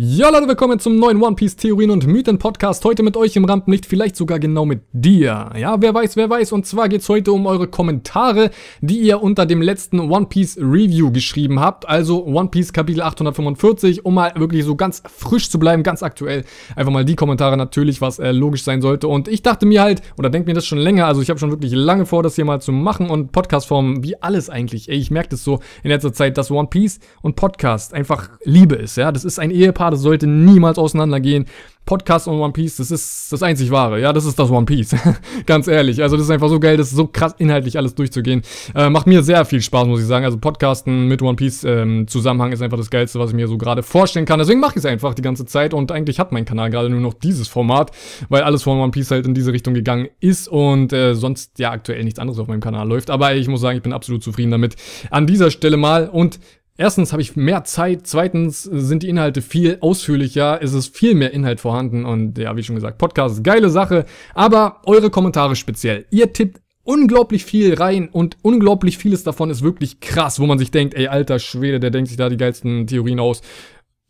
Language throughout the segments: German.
Ja Leute, willkommen zum neuen One Piece Theorien und Mythen Podcast. Heute mit euch im Rampenlicht, vielleicht sogar genau mit dir. Ja, wer weiß, wer weiß. Und zwar geht's heute um eure Kommentare, die ihr unter dem letzten One Piece Review geschrieben habt. Also One Piece Kapitel 845, um mal wirklich so ganz frisch zu bleiben, ganz aktuell. Einfach mal die Kommentare natürlich, was äh, logisch sein sollte. Und ich dachte mir halt, oder denke mir das schon länger, also ich habe schon wirklich lange vor, das hier mal zu machen und Podcastform, wie alles eigentlich. Ey, ich merke das so in letzter Zeit, dass One Piece und Podcast einfach Liebe ist. Ja, das ist ein Ehepaar das sollte niemals auseinandergehen. Podcast und One Piece, das ist das einzig wahre. Ja, das ist das One Piece. Ganz ehrlich. Also, das ist einfach so geil, das ist so krass inhaltlich alles durchzugehen. Äh, macht mir sehr viel Spaß, muss ich sagen. Also, Podcasten mit One Piece ähm, Zusammenhang ist einfach das Geilste, was ich mir so gerade vorstellen kann. Deswegen mache ich es einfach die ganze Zeit und eigentlich hat mein Kanal gerade nur noch dieses Format, weil alles von One Piece halt in diese Richtung gegangen ist und äh, sonst ja aktuell nichts anderes auf meinem Kanal läuft. Aber ich muss sagen, ich bin absolut zufrieden damit. An dieser Stelle mal und Erstens habe ich mehr Zeit, zweitens sind die Inhalte viel ausführlicher, es ist viel mehr Inhalt vorhanden und ja, wie schon gesagt, Podcast ist geile Sache, aber eure Kommentare speziell. Ihr tippt unglaublich viel rein und unglaublich vieles davon ist wirklich krass, wo man sich denkt, ey, alter Schwede, der denkt sich da die geilsten Theorien aus.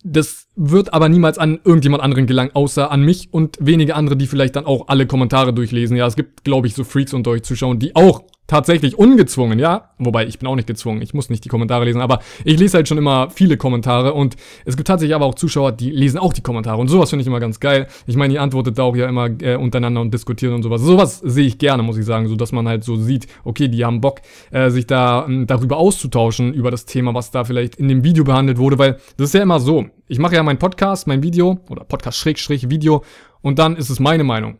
Das wird aber niemals an irgendjemand anderen gelangen, außer an mich und wenige andere, die vielleicht dann auch alle Kommentare durchlesen. Ja, es gibt, glaube ich, so Freaks unter euch Zuschauern, die auch tatsächlich ungezwungen, ja. Wobei, ich bin auch nicht gezwungen, ich muss nicht die Kommentare lesen, aber ich lese halt schon immer viele Kommentare und es gibt tatsächlich aber auch Zuschauer, die lesen auch die Kommentare und sowas finde ich immer ganz geil. Ich meine, ihr antwortet da auch ja immer äh, untereinander und diskutieren und sowas. Sowas sehe ich gerne, muss ich sagen, so dass man halt so sieht, okay, die haben Bock, äh, sich da äh, darüber auszutauschen, über das Thema, was da vielleicht in dem Video behandelt wurde, weil das ist ja immer so. Ich mache ja meinen Podcast, mein Video oder Podcast-Video und dann ist es meine Meinung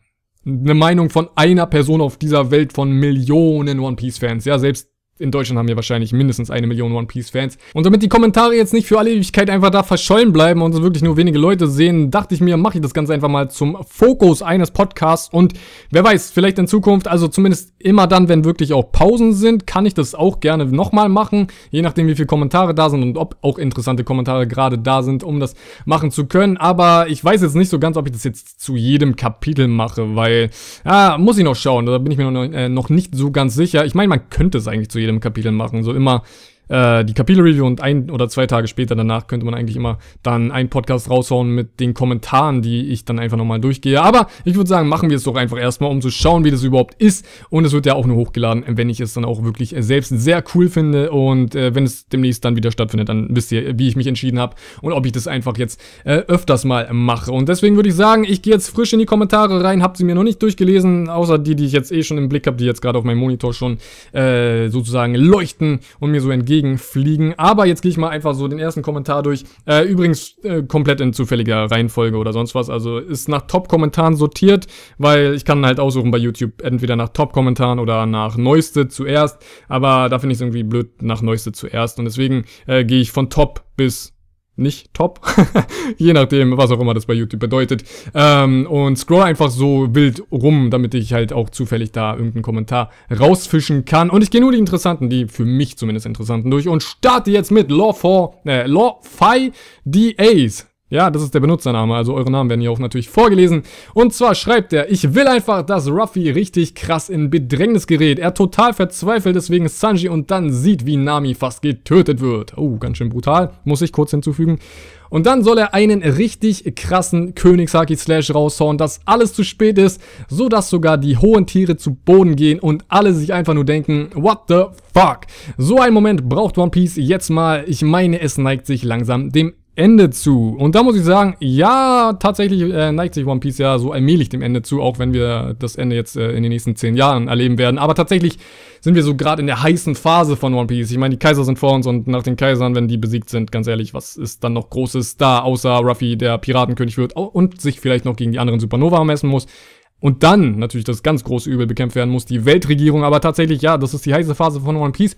eine Meinung von einer Person auf dieser Welt von Millionen One Piece Fans. Ja, selbst in Deutschland haben wir wahrscheinlich mindestens eine Million One Piece Fans. Und damit die Kommentare jetzt nicht für alle Ewigkeit einfach da verschollen bleiben und wirklich nur wenige Leute sehen, dachte ich mir, mache ich das Ganze einfach mal zum Fokus eines Podcasts. Und wer weiß, vielleicht in Zukunft, also zumindest immer dann, wenn wirklich auch Pausen sind, kann ich das auch gerne nochmal machen. Je nachdem, wie viele Kommentare da sind und ob auch interessante Kommentare gerade da sind, um das machen zu können. Aber ich weiß jetzt nicht so ganz, ob ich das jetzt zu jedem Kapitel mache, weil, ja, muss ich noch schauen. Da bin ich mir noch, äh, noch nicht so ganz sicher. Ich meine, man könnte es eigentlich zu jedem jedem Kapitel machen. So immer äh, die Kapitel-Review und ein oder zwei Tage später danach könnte man eigentlich immer dann einen Podcast raushauen mit den Kommentaren, die ich dann einfach nochmal durchgehe. Aber ich würde sagen, machen wir es doch einfach erstmal, um zu schauen, wie das überhaupt ist. Und es wird ja auch nur hochgeladen, wenn ich es dann auch wirklich selbst sehr cool finde. Und äh, wenn es demnächst dann wieder stattfindet, dann wisst ihr, wie ich mich entschieden habe und ob ich das einfach jetzt äh, öfters mal mache. Und deswegen würde ich sagen, ich gehe jetzt frisch in die Kommentare rein, habt sie mir noch nicht durchgelesen, außer die, die ich jetzt eh schon im Blick habe, die jetzt gerade auf meinem Monitor schon äh, sozusagen leuchten und mir so entgegen fliegen. Aber jetzt gehe ich mal einfach so den ersten Kommentar durch. Äh, übrigens äh, komplett in zufälliger Reihenfolge oder sonst was. Also ist nach Top-Kommentaren sortiert, weil ich kann halt aussuchen bei YouTube entweder nach Top-Kommentaren oder nach Neueste zuerst. Aber da finde ich es irgendwie blöd nach Neueste zuerst. Und deswegen äh, gehe ich von Top bis nicht top. Je nachdem, was auch immer das bei YouTube bedeutet. Ähm, und scroll einfach so wild rum, damit ich halt auch zufällig da irgendeinen Kommentar rausfischen kann. Und ich gehe nur die interessanten, die für mich zumindest interessanten durch und starte jetzt mit Law 4, äh, Law 5 DAs. Ja, das ist der Benutzername, also eure Namen werden hier auch natürlich vorgelesen. Und zwar schreibt er, ich will einfach, dass Ruffy richtig krass in Bedrängnis gerät. Er total verzweifelt deswegen Sanji und dann sieht, wie Nami fast getötet wird. Oh, ganz schön brutal, muss ich kurz hinzufügen. Und dann soll er einen richtig krassen Königshaki-Slash raushauen, dass alles zu spät ist, so dass sogar die hohen Tiere zu Boden gehen und alle sich einfach nur denken, what the fuck? So ein Moment braucht One Piece jetzt mal. Ich meine, es neigt sich langsam dem Ende zu. Und da muss ich sagen, ja, tatsächlich äh, neigt sich One Piece ja so allmählich dem Ende zu, auch wenn wir das Ende jetzt äh, in den nächsten zehn Jahren erleben werden. Aber tatsächlich sind wir so gerade in der heißen Phase von One Piece. Ich meine, die Kaiser sind vor uns und nach den Kaisern, wenn die besiegt sind, ganz ehrlich, was ist dann noch Großes da, außer Ruffy, der Piratenkönig wird und sich vielleicht noch gegen die anderen Supernova messen muss. Und dann natürlich das ganz große Übel bekämpft werden muss, die Weltregierung. Aber tatsächlich, ja, das ist die heiße Phase von One Piece.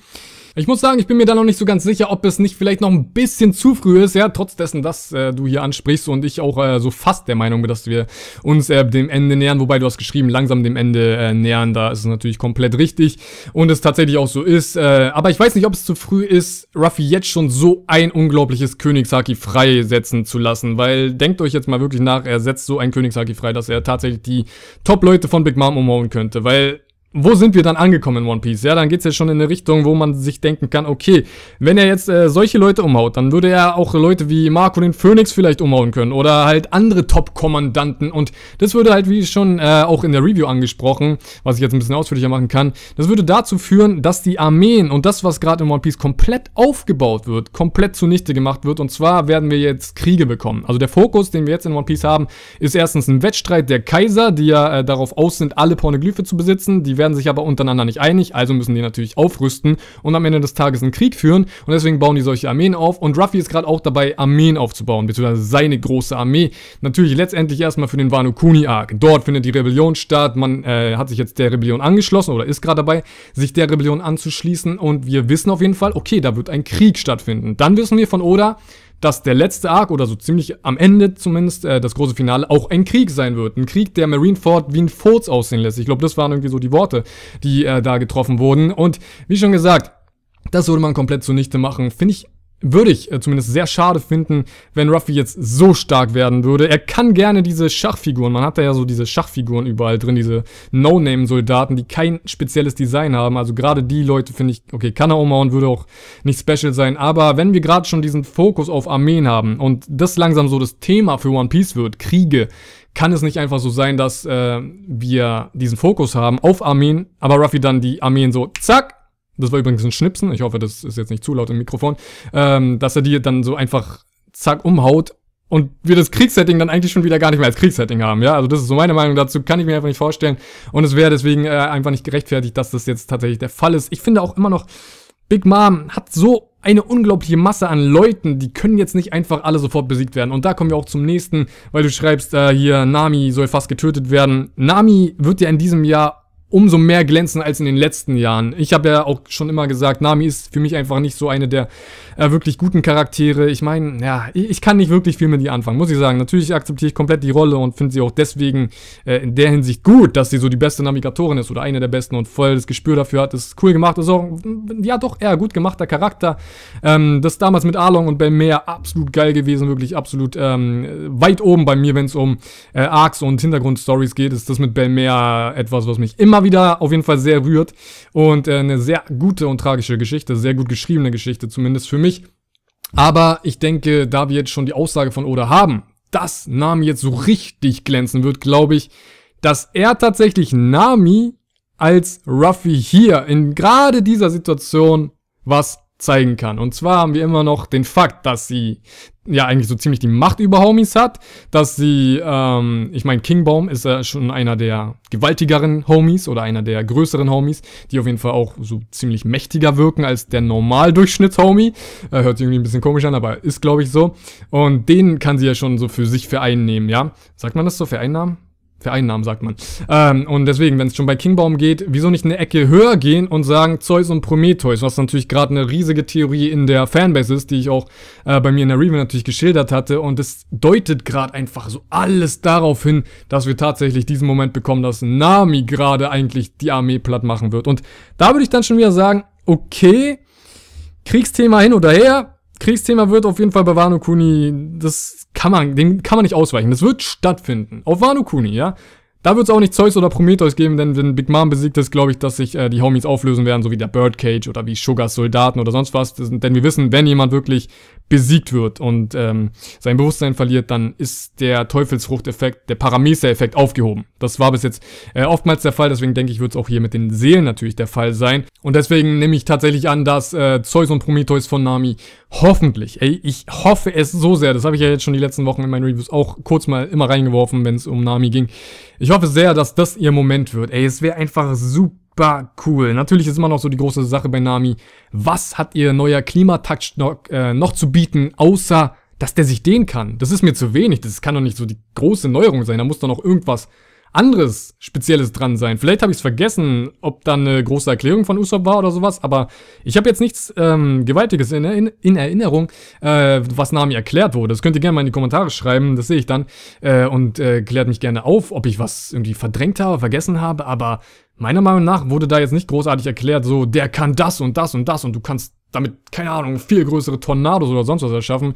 Ich muss sagen, ich bin mir da noch nicht so ganz sicher, ob es nicht vielleicht noch ein bisschen zu früh ist, ja, trotz dessen, dass äh, du hier ansprichst und ich auch äh, so fast der Meinung bin, dass wir uns äh, dem Ende nähern, wobei du hast geschrieben, langsam dem Ende äh, nähern, da ist es natürlich komplett richtig und es tatsächlich auch so ist, äh, aber ich weiß nicht, ob es zu früh ist, Ruffy jetzt schon so ein unglaubliches Königshaki freisetzen zu lassen, weil denkt euch jetzt mal wirklich nach, er setzt so ein Königshaki frei, dass er tatsächlich die Top-Leute von Big Mom umhauen könnte, weil wo sind wir dann angekommen in One Piece? Ja, dann geht's ja schon in eine Richtung, wo man sich denken kann, okay, wenn er jetzt äh, solche Leute umhaut, dann würde er auch Leute wie Marco den Phoenix vielleicht umhauen können oder halt andere Top-Kommandanten und das würde halt, wie schon äh, auch in der Review angesprochen, was ich jetzt ein bisschen ausführlicher machen kann, das würde dazu führen, dass die Armeen und das, was gerade in One Piece komplett aufgebaut wird, komplett zunichte gemacht wird und zwar werden wir jetzt Kriege bekommen. Also der Fokus, den wir jetzt in One Piece haben, ist erstens ein Wettstreit der Kaiser, die ja äh, darauf aus sind, alle Pornoglyphe zu besitzen, die werden sich aber untereinander nicht einig, also müssen die natürlich aufrüsten und am Ende des Tages einen Krieg führen und deswegen bauen die solche Armeen auf und Ruffy ist gerade auch dabei, Armeen aufzubauen, beziehungsweise seine große Armee. Natürlich letztendlich erstmal für den Wano Kuni Arc. Dort findet die Rebellion statt, man äh, hat sich jetzt der Rebellion angeschlossen oder ist gerade dabei, sich der Rebellion anzuschließen und wir wissen auf jeden Fall, okay, da wird ein Krieg stattfinden. Dann wissen wir von Oda, dass der letzte Arc oder so ziemlich am Ende zumindest äh, das große Finale auch ein Krieg sein wird. Ein Krieg, der Marineford wie ein Furz aussehen lässt. Ich glaube, das waren irgendwie so die Worte, die äh, da getroffen wurden. Und wie schon gesagt, das würde man komplett zunichte machen. Finde ich würde ich äh, zumindest sehr schade finden, wenn Ruffy jetzt so stark werden würde. Er kann gerne diese Schachfiguren, man hat da ja so diese Schachfiguren überall drin, diese No-Name-Soldaten, die kein spezielles Design haben. Also gerade die Leute finde ich, okay, kann er umhauen, würde auch nicht special sein. Aber wenn wir gerade schon diesen Fokus auf Armeen haben und das langsam so das Thema für One Piece wird, Kriege, kann es nicht einfach so sein, dass äh, wir diesen Fokus haben auf Armeen, aber Ruffy dann die Armeen so zack das war übrigens ein Schnipsen, ich hoffe, das ist jetzt nicht zu laut im Mikrofon, ähm, dass er die dann so einfach zack umhaut und wir das Kriegssetting dann eigentlich schon wieder gar nicht mehr als Kriegssetting haben, ja. Also das ist so meine Meinung dazu, kann ich mir einfach nicht vorstellen. Und es wäre deswegen äh, einfach nicht gerechtfertigt, dass das jetzt tatsächlich der Fall ist. Ich finde auch immer noch, Big Mom hat so eine unglaubliche Masse an Leuten, die können jetzt nicht einfach alle sofort besiegt werden. Und da kommen wir auch zum nächsten, weil du schreibst, äh, hier, Nami soll fast getötet werden. Nami wird ja in diesem Jahr umso mehr glänzen als in den letzten Jahren. Ich habe ja auch schon immer gesagt, Nami ist für mich einfach nicht so eine der äh, wirklich guten Charaktere. Ich meine, ja, ich, ich, kann nicht wirklich viel mit ihr anfangen, muss ich sagen. Natürlich akzeptiere ich komplett die Rolle und finde sie auch deswegen äh, in der Hinsicht gut, dass sie so die beste Navigatorin ist oder eine der besten und voll das Gespür dafür hat. Das ist cool gemacht, ist auch, ja doch, eher gut gemachter Charakter. Ähm, das damals mit Arlong und Belmer absolut geil gewesen, wirklich absolut ähm, weit oben bei mir, wenn es um äh, Arcs und Hintergrundstories geht, ist das mit Belmer etwas, was mich immer wieder auf jeden Fall sehr rührt und äh, eine sehr gute und tragische Geschichte, sehr gut geschriebene Geschichte, zumindest für mich. Aber ich denke, da wir jetzt schon die Aussage von Oda haben, dass Nami jetzt so richtig glänzen wird, glaube ich, dass er tatsächlich Nami als Ruffy hier in gerade dieser Situation was zeigen kann. Und zwar haben wir immer noch den Fakt, dass sie ja eigentlich so ziemlich die Macht über Homies hat, dass sie, ähm, ich meine, Kingbaum ist ja schon einer der gewaltigeren Homies oder einer der größeren Homies, die auf jeden Fall auch so ziemlich mächtiger wirken als der Normaldurchschnittshomie. Äh, hört sich irgendwie ein bisschen komisch an, aber ist glaube ich so. Und den kann sie ja schon so für sich vereinnehmen, ja? Sagt man das so, vereinnahmen? Vereinnahmen, sagt man. Ähm, und deswegen, wenn es schon bei Kingbaum geht, wieso nicht eine Ecke höher gehen und sagen Zeus und Prometheus, was natürlich gerade eine riesige Theorie in der Fanbase ist, die ich auch äh, bei mir in der Review natürlich geschildert hatte. Und es deutet gerade einfach so alles darauf hin, dass wir tatsächlich diesen Moment bekommen, dass Nami gerade eigentlich die Armee platt machen wird. Und da würde ich dann schon wieder sagen, okay, Kriegsthema hin oder her, Kriegsthema wird auf jeden Fall bei Wano Kuni, das kann man, den kann man nicht ausweichen. Das wird stattfinden. Auf Wano Kuni, ja. Da wird es auch nicht Zeus oder Prometheus geben, denn wenn Big Mom besiegt ist, glaube ich, dass sich äh, die Homies auflösen werden, so wie der Birdcage oder wie Sugars Soldaten oder sonst was. Das, denn wir wissen, wenn jemand wirklich besiegt wird und ähm, sein Bewusstsein verliert, dann ist der Teufelsfruchteffekt, der Parameter-Effekt aufgehoben. Das war bis jetzt äh, oftmals der Fall, deswegen denke ich, wird es auch hier mit den Seelen natürlich der Fall sein. Und deswegen nehme ich tatsächlich an, dass äh, Zeus und Prometheus von Nami hoffentlich, ey, ich hoffe es so sehr, das habe ich ja jetzt schon die letzten Wochen in meinen Reviews auch kurz mal immer reingeworfen, wenn es um Nami ging. Ich hoffe sehr, dass das ihr Moment wird. Ey, es wäre einfach super cool. Natürlich ist immer noch so die große Sache bei Nami. Was hat ihr neuer Klimatouch noch, äh, noch zu bieten, außer dass der sich dehnen kann? Das ist mir zu wenig. Das kann doch nicht so die große Neuerung sein. Da muss doch noch irgendwas anderes Spezielles dran sein. Vielleicht habe ich es vergessen, ob da eine große Erklärung von Usopp war oder sowas, aber ich habe jetzt nichts ähm, Gewaltiges in, in, in Erinnerung, äh, was Nami erklärt wurde. Das könnt ihr gerne mal in die Kommentare schreiben, das sehe ich dann. Äh, und äh, klärt mich gerne auf, ob ich was irgendwie verdrängt habe, vergessen habe, aber Meiner Meinung nach wurde da jetzt nicht großartig erklärt, so, der kann das und das und das und du kannst damit, keine Ahnung, viel größere Tornados oder sonst was erschaffen.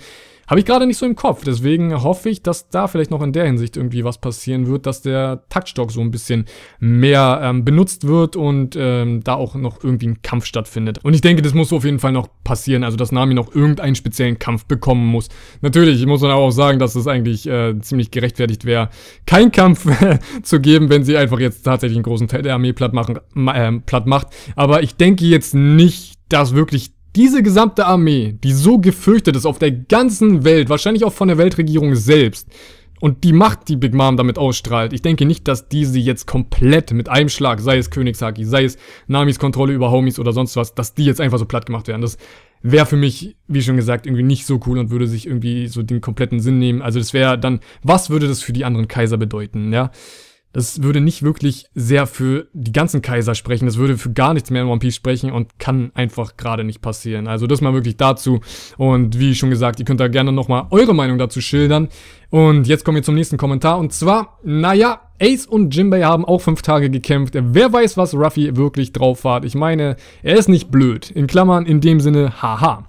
Habe ich gerade nicht so im Kopf. Deswegen hoffe ich, dass da vielleicht noch in der Hinsicht irgendwie was passieren wird, dass der Taktstock so ein bisschen mehr ähm, benutzt wird und ähm, da auch noch irgendwie ein Kampf stattfindet. Und ich denke, das muss auf jeden Fall noch passieren, also dass Nami noch irgendeinen speziellen Kampf bekommen muss. Natürlich muss man aber auch sagen, dass es eigentlich äh, ziemlich gerechtfertigt wäre, keinen Kampf zu geben, wenn sie einfach jetzt tatsächlich einen großen Teil der Armee platt, machen, äh, platt macht. Aber ich denke jetzt nicht, dass wirklich diese gesamte Armee, die so gefürchtet ist auf der ganzen Welt, wahrscheinlich auch von der Weltregierung selbst, und die Macht, die Big Mom damit ausstrahlt, ich denke nicht, dass diese jetzt komplett mit einem Schlag, sei es Königshaki, sei es Namis Kontrolle über Homies oder sonst was, dass die jetzt einfach so platt gemacht werden. Das wäre für mich, wie schon gesagt, irgendwie nicht so cool und würde sich irgendwie so den kompletten Sinn nehmen. Also das wäre dann, was würde das für die anderen Kaiser bedeuten, ja? Das würde nicht wirklich sehr für die ganzen Kaiser sprechen. Das würde für gar nichts mehr in One Piece sprechen und kann einfach gerade nicht passieren. Also das mal wirklich dazu. Und wie schon gesagt, ihr könnt da gerne nochmal eure Meinung dazu schildern. Und jetzt kommen wir zum nächsten Kommentar. Und zwar, naja, Ace und Jimbei haben auch fünf Tage gekämpft. Wer weiß, was Ruffy wirklich drauf hat. Ich meine, er ist nicht blöd. In Klammern, in dem Sinne, haha.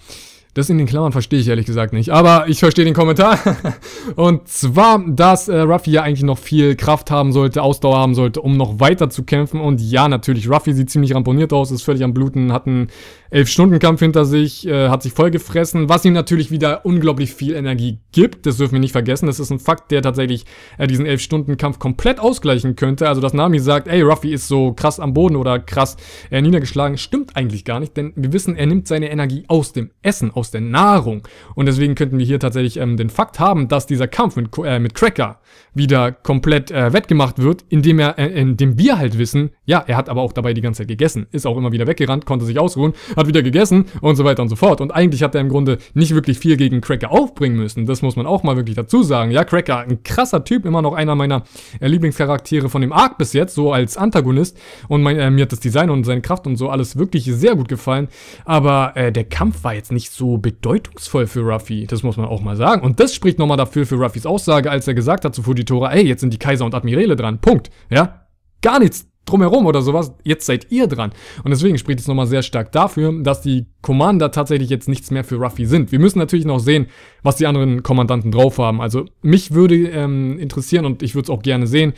Das in den Klammern verstehe ich ehrlich gesagt nicht. Aber ich verstehe den Kommentar. und zwar, dass äh, Ruffy ja eigentlich noch viel Kraft haben sollte, Ausdauer haben sollte, um noch weiter zu kämpfen. Und ja, natürlich, Ruffy sieht ziemlich ramponiert aus, ist völlig am Bluten, hat einen 11-Stunden-Kampf hinter sich, äh, hat sich vollgefressen, was ihm natürlich wieder unglaublich viel Energie gibt. Das dürfen wir nicht vergessen. Das ist ein Fakt, der tatsächlich äh, diesen 11-Stunden-Kampf komplett ausgleichen könnte. Also, dass Nami sagt, ey, Ruffy ist so krass am Boden oder krass äh, niedergeschlagen, stimmt eigentlich gar nicht, denn wir wissen, er nimmt seine Energie aus dem Essen, aus der Nahrung. Und deswegen könnten wir hier tatsächlich ähm, den Fakt haben, dass dieser Kampf mit, äh, mit Cracker wieder komplett äh, wettgemacht wird, indem er, äh, indem wir halt wissen, ja, er hat aber auch dabei die ganze Zeit gegessen, ist auch immer wieder weggerannt, konnte sich ausruhen, hat wieder gegessen und so weiter und so fort. Und eigentlich hat er im Grunde nicht wirklich viel gegen Cracker aufbringen müssen. Das muss man auch mal wirklich dazu sagen. Ja, Cracker, ein krasser Typ, immer noch einer meiner äh, Lieblingscharaktere von dem Arc bis jetzt, so als Antagonist. Und mein, äh, mir hat das Design und seine Kraft und so alles wirklich sehr gut gefallen. Aber äh, der Kampf war jetzt nicht so bedeutungsvoll für Ruffy. Das muss man auch mal sagen. Und das spricht nochmal dafür für Ruffys Aussage, als er gesagt hat zu Fujitora, ey, jetzt sind die Kaiser und Admirale dran. Punkt. Ja? Gar nichts drumherum oder sowas, jetzt seid ihr dran. Und deswegen spricht es nochmal sehr stark dafür, dass die Commander tatsächlich jetzt nichts mehr für Ruffy sind. Wir müssen natürlich noch sehen, was die anderen Kommandanten drauf haben. Also mich würde ähm, interessieren und ich würde es auch gerne sehen,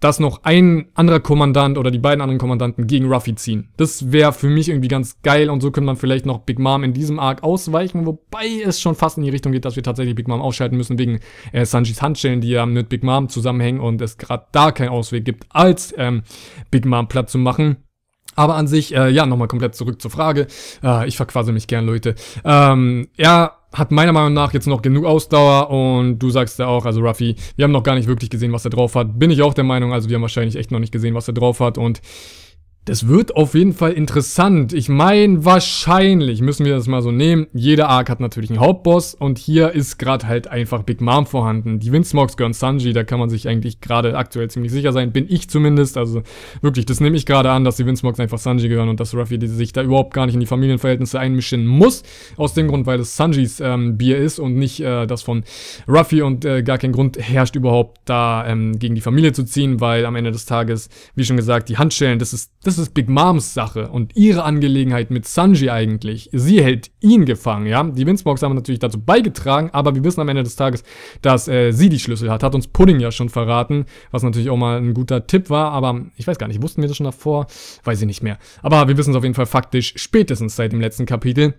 dass noch ein anderer Kommandant oder die beiden anderen Kommandanten gegen Ruffy ziehen. Das wäre für mich irgendwie ganz geil und so könnte man vielleicht noch Big Mom in diesem Arc ausweichen, wobei es schon fast in die Richtung geht, dass wir tatsächlich Big Mom ausschalten müssen wegen äh, Sanjis Handschellen, die ja mit Big Mom zusammenhängen und es gerade da keinen Ausweg gibt, als ähm, Big Mom platt zu machen. Aber an sich, äh, ja, nochmal komplett zurück zur Frage. Äh, ich verquassel mich gern, Leute. Ähm, er hat meiner Meinung nach jetzt noch genug Ausdauer und du sagst ja auch, also Ruffy, wir haben noch gar nicht wirklich gesehen, was er drauf hat. Bin ich auch der Meinung, also wir haben wahrscheinlich echt noch nicht gesehen, was er drauf hat und das wird auf jeden Fall interessant. Ich meine, wahrscheinlich müssen wir das mal so nehmen. Jeder Arc hat natürlich einen Hauptboss und hier ist gerade halt einfach Big Mom vorhanden. Die Windsmogs gehören Sanji, da kann man sich eigentlich gerade aktuell ziemlich sicher sein. Bin ich zumindest. Also wirklich, das nehme ich gerade an, dass die Windsmogs einfach Sanji gehören und dass Ruffy sich da überhaupt gar nicht in die Familienverhältnisse einmischen muss. Aus dem Grund, weil es Sanjis ähm, Bier ist und nicht äh, das von Ruffy und äh, gar kein Grund herrscht überhaupt da ähm, gegen die Familie zu ziehen, weil am Ende des Tages, wie schon gesagt, die Handschellen, das ist, das das ist Big Moms Sache und ihre Angelegenheit mit Sanji eigentlich. Sie hält ihn gefangen, ja. Die Windsmogs haben natürlich dazu beigetragen, aber wir wissen am Ende des Tages, dass äh, sie die Schlüssel hat. Hat uns Pudding ja schon verraten, was natürlich auch mal ein guter Tipp war, aber ich weiß gar nicht, wussten wir das schon davor? Weiß ich nicht mehr. Aber wir wissen es auf jeden Fall faktisch spätestens seit dem letzten Kapitel.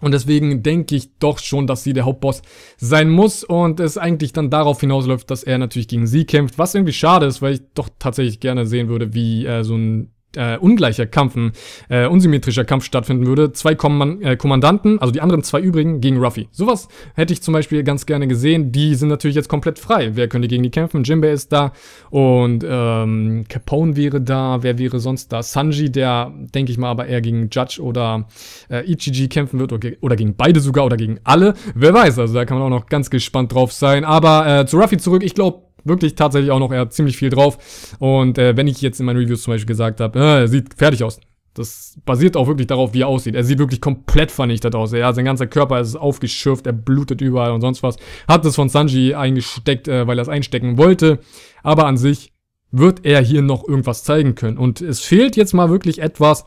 Und deswegen denke ich doch schon, dass sie der Hauptboss sein muss und es eigentlich dann darauf hinausläuft, dass er natürlich gegen sie kämpft, was irgendwie schade ist, weil ich doch tatsächlich gerne sehen würde, wie äh, so ein äh, ungleicher Kampf, ein äh, unsymmetrischer Kampf stattfinden würde. Zwei Kommand äh, Kommandanten, also die anderen zwei übrigen, gegen Ruffy. Sowas hätte ich zum Beispiel ganz gerne gesehen. Die sind natürlich jetzt komplett frei. Wer könnte gegen die kämpfen? Jinbei ist da und ähm, Capone wäre da. Wer wäre sonst da? Sanji, der, denke ich mal, aber eher gegen Judge oder äh, Ichiji kämpfen wird oder, oder, gegen beide sogar oder gegen alle. Wer weiß, also da kann man auch noch ganz gespannt drauf sein. Aber äh, zu Ruffy zurück, ich glaube, wirklich tatsächlich auch noch er hat ziemlich viel drauf. Und äh, wenn ich jetzt in meinen Reviews zum Beispiel gesagt habe, äh, er sieht fertig aus. Das basiert auch wirklich darauf, wie er aussieht. Er sieht wirklich komplett vernichtet aus. Ja, sein ganzer Körper ist aufgeschürft, er blutet überall und sonst was. Hat es von Sanji eingesteckt, äh, weil er es einstecken wollte. Aber an sich wird er hier noch irgendwas zeigen können. Und es fehlt jetzt mal wirklich etwas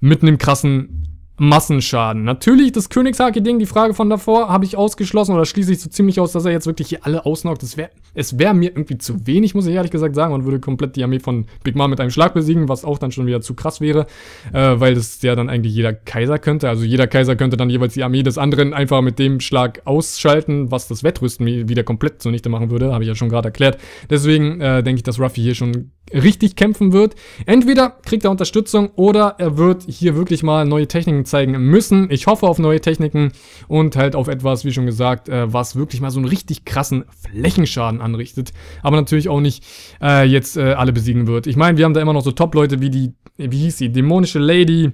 mit einem krassen Massenschaden. Natürlich das Königshaki-Ding, die Frage von davor, habe ich ausgeschlossen oder schließe ich so ziemlich aus, dass er jetzt wirklich hier alle ausnockt. Das wär, es wäre mir irgendwie zu wenig, muss ich ehrlich gesagt sagen, und würde komplett die Armee von Big Mom mit einem Schlag besiegen, was auch dann schon wieder zu krass wäre, äh, weil das ja dann eigentlich jeder Kaiser könnte. Also jeder Kaiser könnte dann jeweils die Armee des anderen einfach mit dem Schlag ausschalten, was das Wettrüsten wieder komplett zunichte machen würde, habe ich ja schon gerade erklärt. Deswegen äh, denke ich, dass Ruffy hier schon richtig kämpfen wird. Entweder kriegt er Unterstützung oder er wird hier wirklich mal neue Techniken zeigen müssen. Ich hoffe auf neue Techniken und halt auf etwas, wie schon gesagt, äh, was wirklich mal so einen richtig krassen Flächenschaden anrichtet. Aber natürlich auch nicht äh, jetzt äh, alle besiegen wird. Ich meine, wir haben da immer noch so Top-Leute wie die, wie hieß sie, dämonische Lady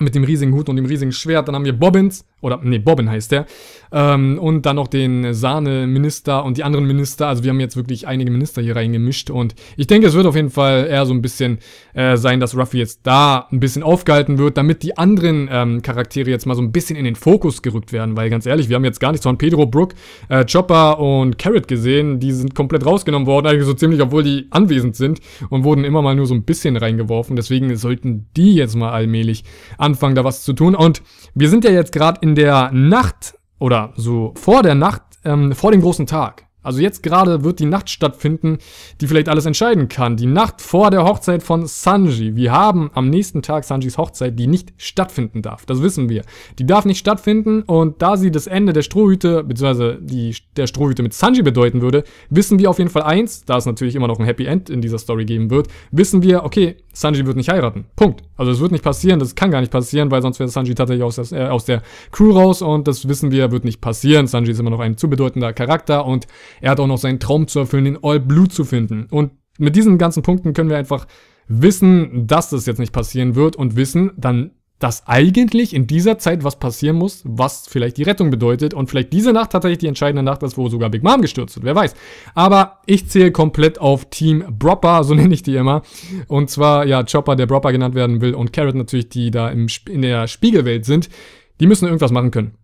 mit dem riesigen Hut und dem riesigen Schwert. Dann haben wir Bobbins, oder nee, Bobbin heißt der. Ähm, und dann noch den Sahne-Minister und die anderen Minister. Also wir haben jetzt wirklich einige Minister hier reingemischt. Und ich denke, es wird auf jeden Fall eher so ein bisschen äh, sein, dass Ruffy jetzt da ein bisschen aufgehalten wird, damit die anderen ähm, Charaktere jetzt mal so ein bisschen in den Fokus gerückt werden. Weil ganz ehrlich, wir haben jetzt gar nichts von Pedro, Brook, äh, Chopper und Carrot gesehen. Die sind komplett rausgenommen worden, eigentlich so ziemlich, obwohl die anwesend sind und wurden immer mal nur so ein bisschen reingeworfen. Deswegen sollten die jetzt mal allmählich anfangen, da was zu tun. Und wir sind ja jetzt gerade in der Nacht oder so vor der Nacht, ähm, vor dem großen Tag. Also jetzt gerade wird die Nacht stattfinden, die vielleicht alles entscheiden kann. Die Nacht vor der Hochzeit von Sanji. Wir haben am nächsten Tag Sanjis Hochzeit, die nicht stattfinden darf. Das wissen wir. Die darf nicht stattfinden und da sie das Ende der Strohhüte, beziehungsweise die, der Strohhüte mit Sanji bedeuten würde, wissen wir auf jeden Fall eins, da es natürlich immer noch ein Happy End in dieser Story geben wird, wissen wir, okay, Sanji wird nicht heiraten. Punkt. Also es wird nicht passieren, das kann gar nicht passieren, weil sonst wäre Sanji tatsächlich aus, äh, aus der Crew raus und das wissen wir, wird nicht passieren. Sanji ist immer noch ein zu bedeutender Charakter und er hat auch noch seinen Traum zu erfüllen, den All Blue zu finden. Und mit diesen ganzen Punkten können wir einfach wissen, dass das jetzt nicht passieren wird und wissen dann, dass eigentlich in dieser Zeit was passieren muss, was vielleicht die Rettung bedeutet und vielleicht diese Nacht tatsächlich die entscheidende Nacht ist, wo sogar Big Mom gestürzt wird, wer weiß. Aber ich zähle komplett auf Team Bropper, so nenne ich die immer. Und zwar, ja, Chopper, der Bropper genannt werden will und Carrot natürlich, die da im, in der Spiegelwelt sind. Die müssen irgendwas machen können.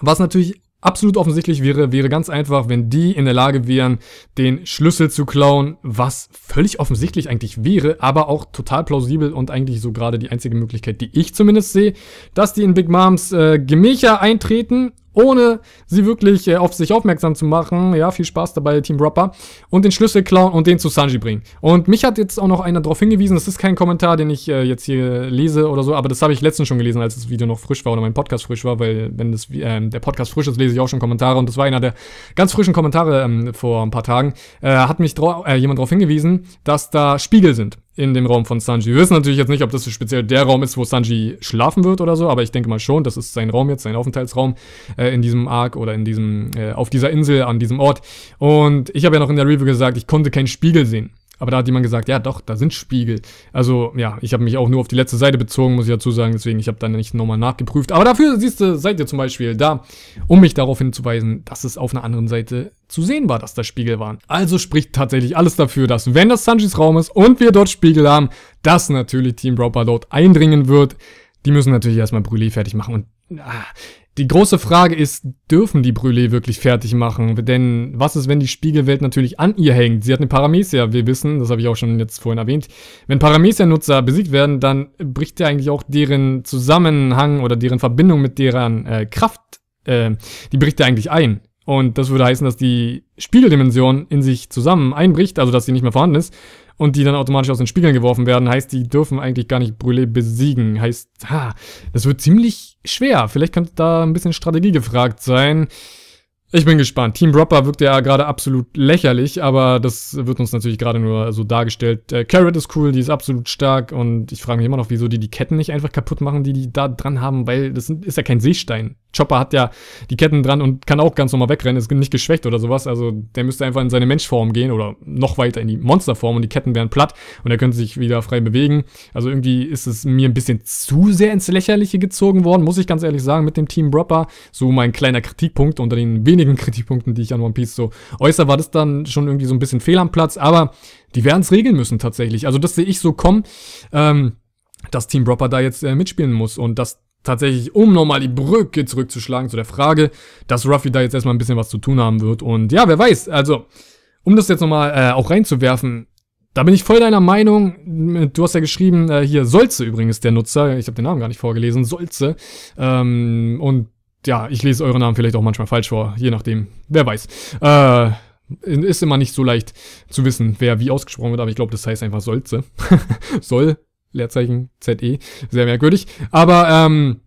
Was natürlich absolut offensichtlich wäre, wäre ganz einfach, wenn die in der Lage wären, den Schlüssel zu klauen, was völlig offensichtlich eigentlich wäre, aber auch total plausibel und eigentlich so gerade die einzige Möglichkeit, die ich zumindest sehe, dass die in Big Moms äh, Gemächer eintreten ohne sie wirklich äh, auf sich aufmerksam zu machen. Ja, viel Spaß dabei, Team Rapper. Und den Schlüssel klauen und den zu Sanji bringen. Und mich hat jetzt auch noch einer darauf hingewiesen, das ist kein Kommentar, den ich äh, jetzt hier lese oder so, aber das habe ich letztens schon gelesen, als das Video noch frisch war oder mein Podcast frisch war, weil wenn das, äh, der Podcast frisch ist, lese ich auch schon Kommentare und das war einer der ganz frischen Kommentare ähm, vor ein paar Tagen. Äh, hat mich äh, jemand darauf hingewiesen, dass da Spiegel sind in dem Raum von Sanji. Wir wissen natürlich jetzt nicht, ob das speziell der Raum ist, wo Sanji schlafen wird oder so, aber ich denke mal schon, das ist sein Raum jetzt, sein Aufenthaltsraum äh, in diesem Arc oder in diesem, äh, auf dieser Insel, an diesem Ort. Und ich habe ja noch in der Review gesagt, ich konnte keinen Spiegel sehen. Aber da hat jemand gesagt, ja doch, da sind Spiegel. Also ja, ich habe mich auch nur auf die letzte Seite bezogen, muss ich dazu sagen. Deswegen, ich habe dann nicht nochmal nachgeprüft. Aber dafür, siehst du, seid ihr zum Beispiel da, um mich darauf hinzuweisen, dass es auf einer anderen Seite zu sehen war, dass da Spiegel waren. Also spricht tatsächlich alles dafür, dass wenn das Sanjis Raum ist und wir dort Spiegel haben, dass natürlich Team Broper dort eindringen wird. Die müssen natürlich erstmal Brûlé fertig machen und ah, die große Frage ist, dürfen die Brûlé wirklich fertig machen? Denn was ist, wenn die Spiegelwelt natürlich an ihr hängt? Sie hat eine Paramecia, wir wissen, das habe ich auch schon jetzt vorhin erwähnt. Wenn Paramecia-Nutzer besiegt werden, dann bricht ja eigentlich auch deren Zusammenhang oder deren Verbindung mit deren äh, Kraft, äh, die bricht ja eigentlich ein. Und das würde heißen, dass die Spiegeldimension in sich zusammen einbricht, also dass sie nicht mehr vorhanden ist und die dann automatisch aus den Spiegeln geworfen werden, heißt, die dürfen eigentlich gar nicht Brûlé besiegen. Heißt, ha, das wird ziemlich schwer. Vielleicht könnte da ein bisschen Strategie gefragt sein. Ich bin gespannt. Team Dropper wirkt ja gerade absolut lächerlich, aber das wird uns natürlich gerade nur so dargestellt. Äh, Carrot ist cool, die ist absolut stark und ich frage mich immer noch, wieso die die Ketten nicht einfach kaputt machen, die die da dran haben, weil das ist ja kein Seestein. Chopper hat ja die Ketten dran und kann auch ganz normal wegrennen, ist nicht geschwächt oder sowas. Also der müsste einfach in seine Menschform gehen oder noch weiter in die Monsterform und die Ketten wären platt und er könnte sich wieder frei bewegen. Also irgendwie ist es mir ein bisschen zu sehr ins Lächerliche gezogen worden, muss ich ganz ehrlich sagen, mit dem Team Dropper. So mein kleiner Kritikpunkt unter den wenigen Kritikpunkten, die ich an One Piece so äußere, war das dann schon irgendwie so ein bisschen fehl am Platz, aber die werden es regeln müssen tatsächlich. Also das sehe ich so kommen. Ähm, dass Team Dropper da jetzt äh, mitspielen muss und dass tatsächlich, um nochmal die Brücke zurückzuschlagen zu der Frage, dass Ruffy da jetzt erstmal ein bisschen was zu tun haben wird. Und ja, wer weiß, also, um das jetzt nochmal äh, auch reinzuwerfen, da bin ich voll deiner Meinung. Du hast ja geschrieben, äh, hier Solze übrigens der Nutzer. Ich habe den Namen gar nicht vorgelesen. Solze. Ähm, und ja, ich lese eure Namen vielleicht auch manchmal falsch vor, je nachdem. Wer weiß. Äh, ist immer nicht so leicht zu wissen, wer wie ausgesprochen wird, aber ich glaube, das heißt einfach Solze. Soll, Leerzeichen, ZE. Sehr merkwürdig. Aber, ähm,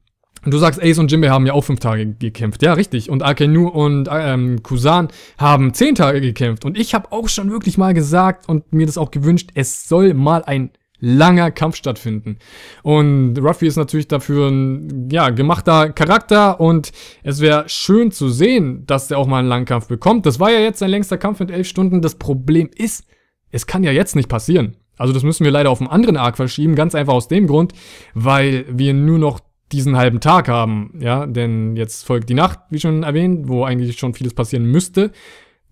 Du sagst, Ace und Jimbe haben ja auch fünf Tage gekämpft. Ja, richtig. Und Akenu und ähm, Kusan haben zehn Tage gekämpft. Und ich habe auch schon wirklich mal gesagt und mir das auch gewünscht, es soll mal ein langer Kampf stattfinden. Und Ruffy ist natürlich dafür ein ja, gemachter Charakter und es wäre schön zu sehen, dass der auch mal einen langen Kampf bekommt. Das war ja jetzt sein längster Kampf mit elf Stunden. Das Problem ist, es kann ja jetzt nicht passieren. Also das müssen wir leider auf einen anderen Arc verschieben, ganz einfach aus dem Grund, weil wir nur noch diesen halben Tag haben, ja, denn jetzt folgt die Nacht, wie schon erwähnt, wo eigentlich schon vieles passieren müsste.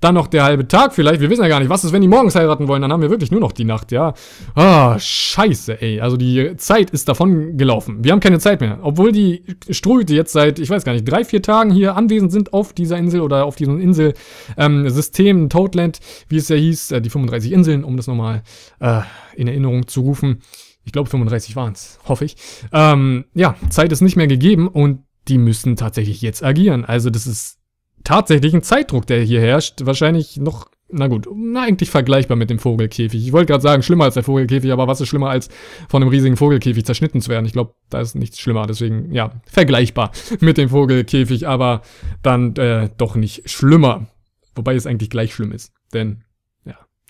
Dann noch der halbe Tag vielleicht. Wir wissen ja gar nicht, was ist, wenn die morgens heiraten wollen. Dann haben wir wirklich nur noch die Nacht, ja. Ah, scheiße, ey. Also die Zeit ist davon gelaufen. Wir haben keine Zeit mehr. Obwohl die Strohhüte jetzt seit, ich weiß gar nicht, drei, vier Tagen hier anwesend sind auf dieser Insel oder auf diesem Inselsystem, ähm, Toadland, wie es ja hieß, äh, die 35 Inseln, um das nochmal äh, in Erinnerung zu rufen. Ich glaube 35 waren es, hoffe ich. Ähm, ja, Zeit ist nicht mehr gegeben und die müssen tatsächlich jetzt agieren. Also das ist tatsächlich ein Zeitdruck, der hier herrscht. Wahrscheinlich noch, na gut, na eigentlich vergleichbar mit dem Vogelkäfig. Ich wollte gerade sagen, schlimmer als der Vogelkäfig, aber was ist schlimmer als von einem riesigen Vogelkäfig zerschnitten zu werden? Ich glaube, da ist nichts schlimmer. Deswegen, ja, vergleichbar mit dem Vogelkäfig, aber dann äh, doch nicht schlimmer. Wobei es eigentlich gleich schlimm ist. Denn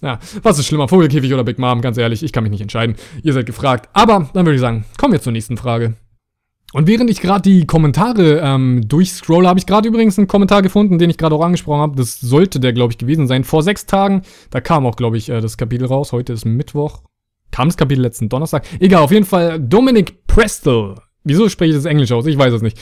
ja, was ist schlimmer, Vogelkäfig oder Big Mom? Ganz ehrlich, ich kann mich nicht entscheiden. Ihr seid gefragt. Aber dann würde ich sagen, kommen wir zur nächsten Frage. Und während ich gerade die Kommentare ähm, durchscrolle, habe ich gerade übrigens einen Kommentar gefunden, den ich gerade auch angesprochen habe. Das sollte der, glaube ich, gewesen sein. Vor sechs Tagen, da kam auch, glaube ich, äh, das Kapitel raus. Heute ist Mittwoch. Kam das Kapitel letzten Donnerstag? Egal, auf jeden Fall Dominic Prestel. Wieso spreche ich das Englisch aus? Ich weiß es nicht.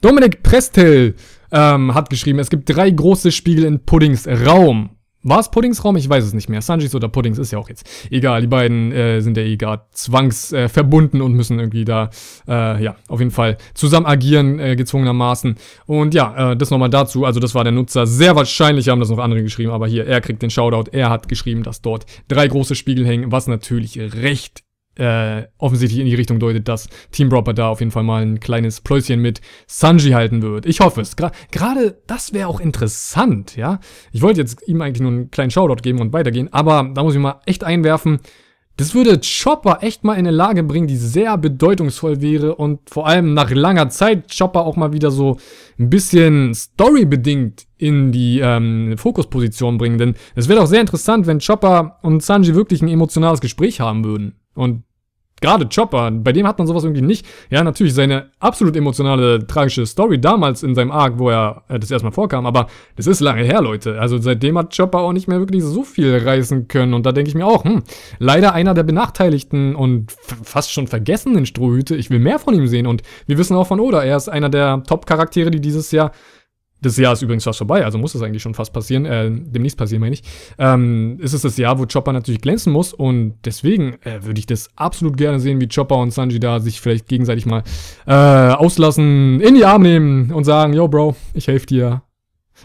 Dominic Prestel ähm, hat geschrieben, es gibt drei große Spiegel in Puddings Raum. War es Puddings? Ich weiß es nicht mehr. Sanjis oder Puddings ist ja auch jetzt. Egal, die beiden äh, sind ja eh gerade zwangsverbunden äh, und müssen irgendwie da, äh, ja, auf jeden Fall zusammen agieren, äh, gezwungenermaßen. Und ja, äh, das nochmal dazu. Also, das war der Nutzer. Sehr wahrscheinlich haben das noch andere geschrieben, aber hier, er kriegt den Shoutout. Er hat geschrieben, dass dort drei große Spiegel hängen, was natürlich recht äh, offensichtlich in die Richtung deutet, dass Team Dropper da auf jeden Fall mal ein kleines Pläuschen mit Sanji halten wird. Ich hoffe es. Gra Gerade das wäre auch interessant, ja. Ich wollte jetzt ihm eigentlich nur einen kleinen Shoutout geben und weitergehen, aber da muss ich mal echt einwerfen. Das würde Chopper echt mal in eine Lage bringen, die sehr bedeutungsvoll wäre und vor allem nach langer Zeit Chopper auch mal wieder so ein bisschen storybedingt in die ähm, Fokusposition bringen. Denn es wäre auch sehr interessant, wenn Chopper und Sanji wirklich ein emotionales Gespräch haben würden. Und gerade Chopper, bei dem hat man sowas irgendwie nicht. Ja, natürlich seine absolut emotionale, tragische Story damals in seinem Arc, wo er äh, das erstmal vorkam, aber das ist lange her, Leute. Also seitdem hat Chopper auch nicht mehr wirklich so viel reißen können. Und da denke ich mir auch, hm, leider einer der benachteiligten und fast schon vergessenen Strohhüte. Ich will mehr von ihm sehen. Und wir wissen auch von Oda, er ist einer der Top-Charaktere, die dieses Jahr das Jahr ist übrigens fast vorbei, also muss es eigentlich schon fast passieren, äh, demnächst passieren, meine ich. Ähm, ist es das Jahr, wo Chopper natürlich glänzen muss und deswegen äh, würde ich das absolut gerne sehen, wie Chopper und Sanji da sich vielleicht gegenseitig mal äh, auslassen, in die Arme nehmen und sagen, yo Bro, ich helfe dir.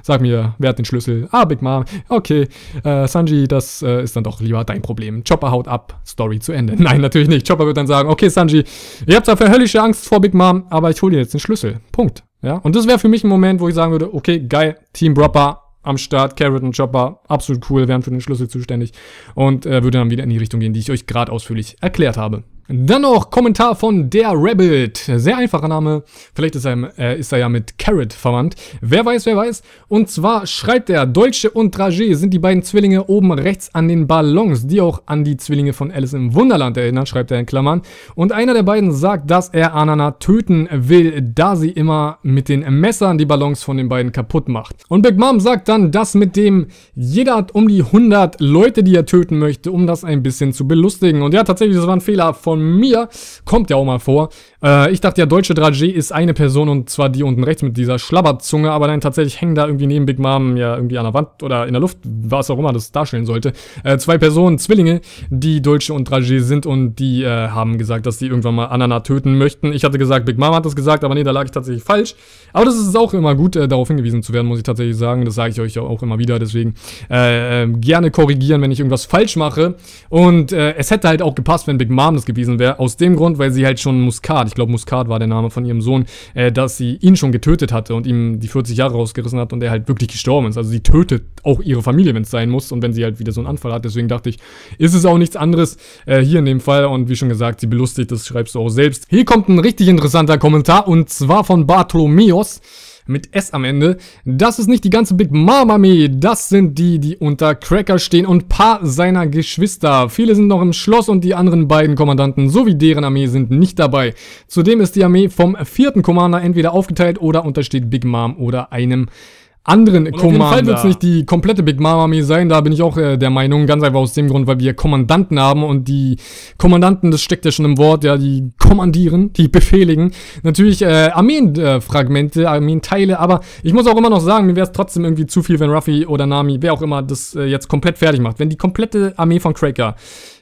Sag mir, wer hat den Schlüssel? Ah, Big Mom. Okay, äh, Sanji, das äh, ist dann doch lieber dein Problem. Chopper haut ab, Story zu Ende. Nein, natürlich nicht. Chopper wird dann sagen, okay, Sanji, ihr habt zwar für höllische Angst vor Big Mom, aber ich hole dir jetzt den Schlüssel. Punkt. Ja, und das wäre für mich ein Moment, wo ich sagen würde, okay, geil, Team Dropper am Start, Carrot und Chopper, absolut cool, wären für den Schlüssel zuständig und äh, würde dann wieder in die Richtung gehen, die ich euch gerade ausführlich erklärt habe. Dann noch Kommentar von der Rabbit. Sehr einfacher Name. Vielleicht ist er, äh, ist er ja mit Carrot verwandt. Wer weiß, wer weiß. Und zwar schreibt er, Dolce und Dragé sind die beiden Zwillinge oben rechts an den Ballons, die auch an die Zwillinge von Alice im Wunderland erinnern, schreibt er in Klammern. Und einer der beiden sagt, dass er Anana töten will, da sie immer mit den Messern die Ballons von den beiden kaputt macht. Und Big Mom sagt dann, dass mit dem jeder hat um die 100 Leute, die er töten möchte, um das ein bisschen zu belustigen. Und ja, tatsächlich, das war ein Fehler von mir, kommt ja auch mal vor. Äh, ich dachte ja, deutsche Dragé ist eine Person und zwar die unten rechts mit dieser Schlabberzunge, aber nein, tatsächlich hängen da irgendwie neben Big Mom ja irgendwie an der Wand oder in der Luft, was auch immer das darstellen sollte. Äh, zwei Personen, Zwillinge, die Deutsche und Dragé sind und die äh, haben gesagt, dass sie irgendwann mal Anana töten möchten. Ich hatte gesagt, Big Mom hat das gesagt, aber nee, da lag ich tatsächlich falsch. Aber das ist auch immer gut, äh, darauf hingewiesen zu werden, muss ich tatsächlich sagen. Das sage ich euch auch immer wieder, deswegen äh, äh, gerne korrigieren, wenn ich irgendwas falsch mache. Und es hätte halt auch gepasst, wenn Big Mom das gewesen wäre. Aus dem Grund, weil sie halt schon Muskat, ich glaube Muskat war der Name von ihrem Sohn, äh, dass sie ihn schon getötet hatte und ihm die 40 Jahre rausgerissen hat und er halt wirklich gestorben ist. Also sie tötet auch ihre Familie, wenn es sein muss und wenn sie halt wieder so einen Anfall hat. Deswegen dachte ich, ist es auch nichts anderes äh, hier in dem Fall. Und wie schon gesagt, sie belustigt, das schreibst du auch selbst. Hier kommt ein richtig interessanter Kommentar und zwar von Bartholomeos mit S am Ende. Das ist nicht die ganze Big Mom Armee, das sind die, die unter Cracker stehen und paar seiner Geschwister. Viele sind noch im Schloss und die anderen beiden Kommandanten sowie deren Armee sind nicht dabei. Zudem ist die Armee vom vierten Commander entweder aufgeteilt oder untersteht Big Mom oder einem anderen und Commander. Auf jeden Fall wird es nicht die komplette Big Mama Armee sein, da bin ich auch äh, der Meinung, ganz einfach aus dem Grund, weil wir Kommandanten haben und die Kommandanten, das steckt ja schon im Wort, ja, die kommandieren, die befehligen. Natürlich äh, Armeenfragmente, äh, Armeenteile, aber ich muss auch immer noch sagen, mir wäre es trotzdem irgendwie zu viel, wenn Ruffy oder Nami, wer auch immer, das äh, jetzt komplett fertig macht. Wenn die komplette Armee von Cracker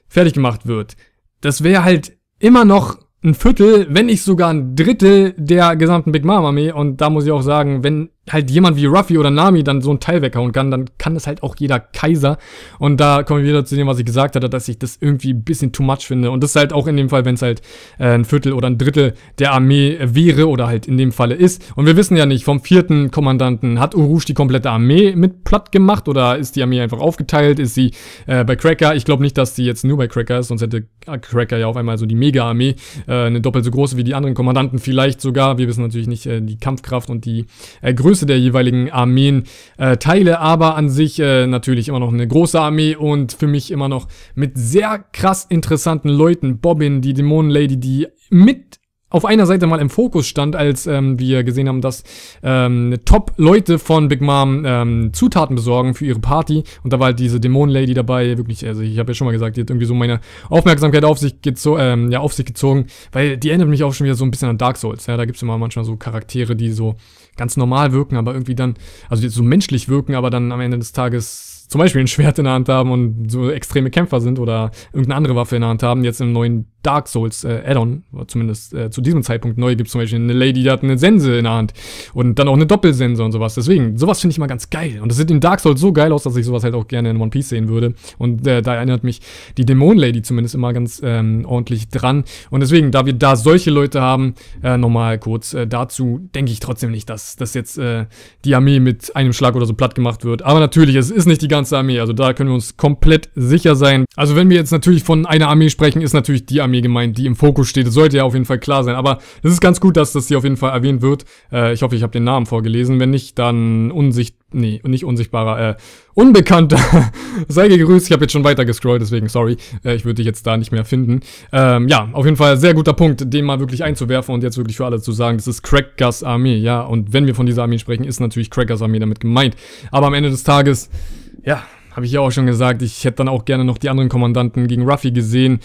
fertig gemacht wird, das wäre halt immer noch ein Viertel, wenn nicht sogar ein Drittel der gesamten Big Mom Armee. Und da muss ich auch sagen, wenn halt jemand wie Ruffy oder Nami dann so ein Teil weghauen kann, dann kann das halt auch jeder Kaiser. Und da kommen wir wieder zu dem, was ich gesagt hatte, dass ich das irgendwie ein bisschen too much finde. Und das ist halt auch in dem Fall, wenn es halt äh, ein Viertel oder ein Drittel der Armee wäre oder halt in dem Falle ist. Und wir wissen ja nicht, vom vierten Kommandanten, hat Urush die komplette Armee mit platt gemacht oder ist die Armee einfach aufgeteilt? Ist sie äh, bei Cracker? Ich glaube nicht, dass sie jetzt nur bei Cracker ist, sonst hätte Cracker ja auf einmal so die Mega-Armee, äh, eine doppelt so große wie die anderen Kommandanten vielleicht sogar. Wir wissen natürlich nicht äh, die Kampfkraft und die Größe Größe der jeweiligen Armeen äh, teile, aber an sich äh, natürlich immer noch eine große Armee und für mich immer noch mit sehr krass interessanten Leuten. Bobbin, die Dämonenlady, die mit auf einer Seite mal im Fokus stand, als ähm, wir gesehen haben, dass ähm, Top-Leute von Big Mom ähm, Zutaten besorgen für ihre Party. Und da war halt diese Dämonen-Lady dabei. Wirklich, also ich habe ja schon mal gesagt, die hat irgendwie so meine Aufmerksamkeit auf sich, gezo ähm, ja, auf sich gezogen, weil die erinnert mich auch schon wieder so ein bisschen an Dark Souls. Ja, da gibt's immer manchmal so Charaktere, die so ganz normal wirken, aber irgendwie dann, also so menschlich wirken, aber dann am Ende des Tages zum Beispiel ein Schwert in der Hand haben und so extreme Kämpfer sind oder irgendeine andere Waffe in der Hand haben. Jetzt im neuen Dark Souls äh, Add-on, zumindest äh, zu diesem Zeitpunkt neu, gibt es zum Beispiel eine Lady, die hat eine Sense in der Hand und dann auch eine Doppelsense und sowas. Deswegen, sowas finde ich mal ganz geil. Und das sieht in Dark Souls so geil aus, dass ich sowas halt auch gerne in One Piece sehen würde. Und äh, da erinnert mich die Dämon-Lady zumindest immer ganz ähm, ordentlich dran. Und deswegen, da wir da solche Leute haben, äh, nochmal kurz äh, dazu, denke ich trotzdem nicht, dass, dass jetzt äh, die Armee mit einem Schlag oder so platt gemacht wird. Aber natürlich, es ist nicht die ganze Armee, also da können wir uns komplett sicher sein. Also wenn wir jetzt natürlich von einer Armee sprechen, ist natürlich die Armee gemeint, die im Fokus steht. Das sollte ja auf jeden Fall klar sein. Aber es ist ganz gut, dass das hier auf jeden Fall erwähnt wird. Äh, ich hoffe, ich habe den Namen vorgelesen. Wenn nicht, dann unsicht, nee, nicht unsichtbarer, äh, unbekannter. Sei gegrüßt. Ich habe jetzt schon weiter gescrollt, deswegen sorry. Äh, ich würde dich jetzt da nicht mehr finden. Ähm, ja, auf jeden Fall sehr guter Punkt, den mal wirklich einzuwerfen und jetzt wirklich für alle zu sagen, das ist Crackers Armee, ja. Und wenn wir von dieser Armee sprechen, ist natürlich Crackers Armee damit gemeint. Aber am Ende des Tages, ja, habe ich ja auch schon gesagt, ich hätte dann auch gerne noch die anderen Kommandanten gegen Ruffy gesehen.